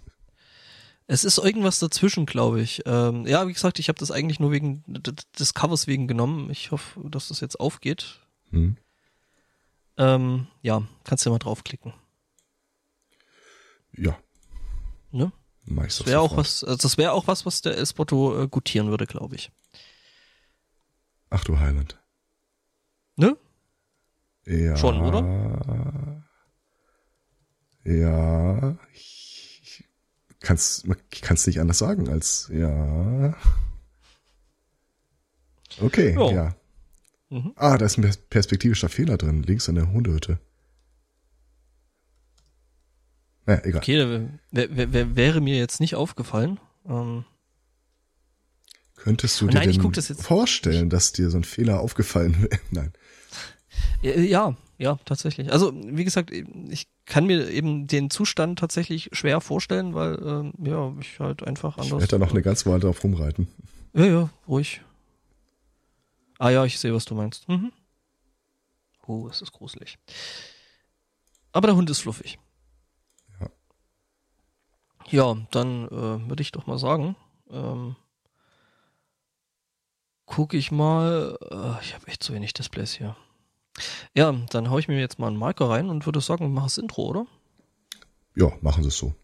Speaker 1: Es ist irgendwas dazwischen, glaube ich. Ähm, ja, wie gesagt, ich habe das eigentlich nur wegen des Covers wegen genommen. Ich hoffe, dass das jetzt aufgeht.
Speaker 2: Hm.
Speaker 1: Ähm, ja, kannst du ja mal draufklicken.
Speaker 2: Ja.
Speaker 1: Ne? Das wäre auch was, also das wäre auch was, was der Espotto äh, gutieren würde, glaube ich.
Speaker 2: Ach du Heiland.
Speaker 1: Ne?
Speaker 2: Ja.
Speaker 1: Schon, oder?
Speaker 2: Ja. Ich kann's, ich kann's nicht anders sagen als ja. Okay, jo. ja. Mhm. Ah, da ist ein perspektivischer Fehler drin, links an der Hundehütte. Naja, egal.
Speaker 1: Okay, wär, wäre mir jetzt nicht aufgefallen. Ähm,
Speaker 2: Könntest du dir Nein, denn vorstellen, dass dir so ein Fehler aufgefallen wäre? Nein.
Speaker 1: Ja, ja, tatsächlich. Also, wie gesagt, ich kann mir eben den Zustand tatsächlich schwer vorstellen, weil, ähm, ja, ich halt einfach anders.
Speaker 2: Ich werde da noch eine ganze Weile drauf rumreiten.
Speaker 1: Ja, ja, ruhig. Ah ja, ich sehe, was du meinst. Mhm. Oh, es ist gruselig. Aber der Hund ist fluffig.
Speaker 2: Ja.
Speaker 1: Ja, dann äh, würde ich doch mal sagen, ähm, gucke ich mal. Äh, ich habe echt zu wenig Displays hier. Ja, dann haue ich mir jetzt mal einen Marker rein und würde sagen, mach das Intro, oder?
Speaker 2: Ja, machen Sie es so.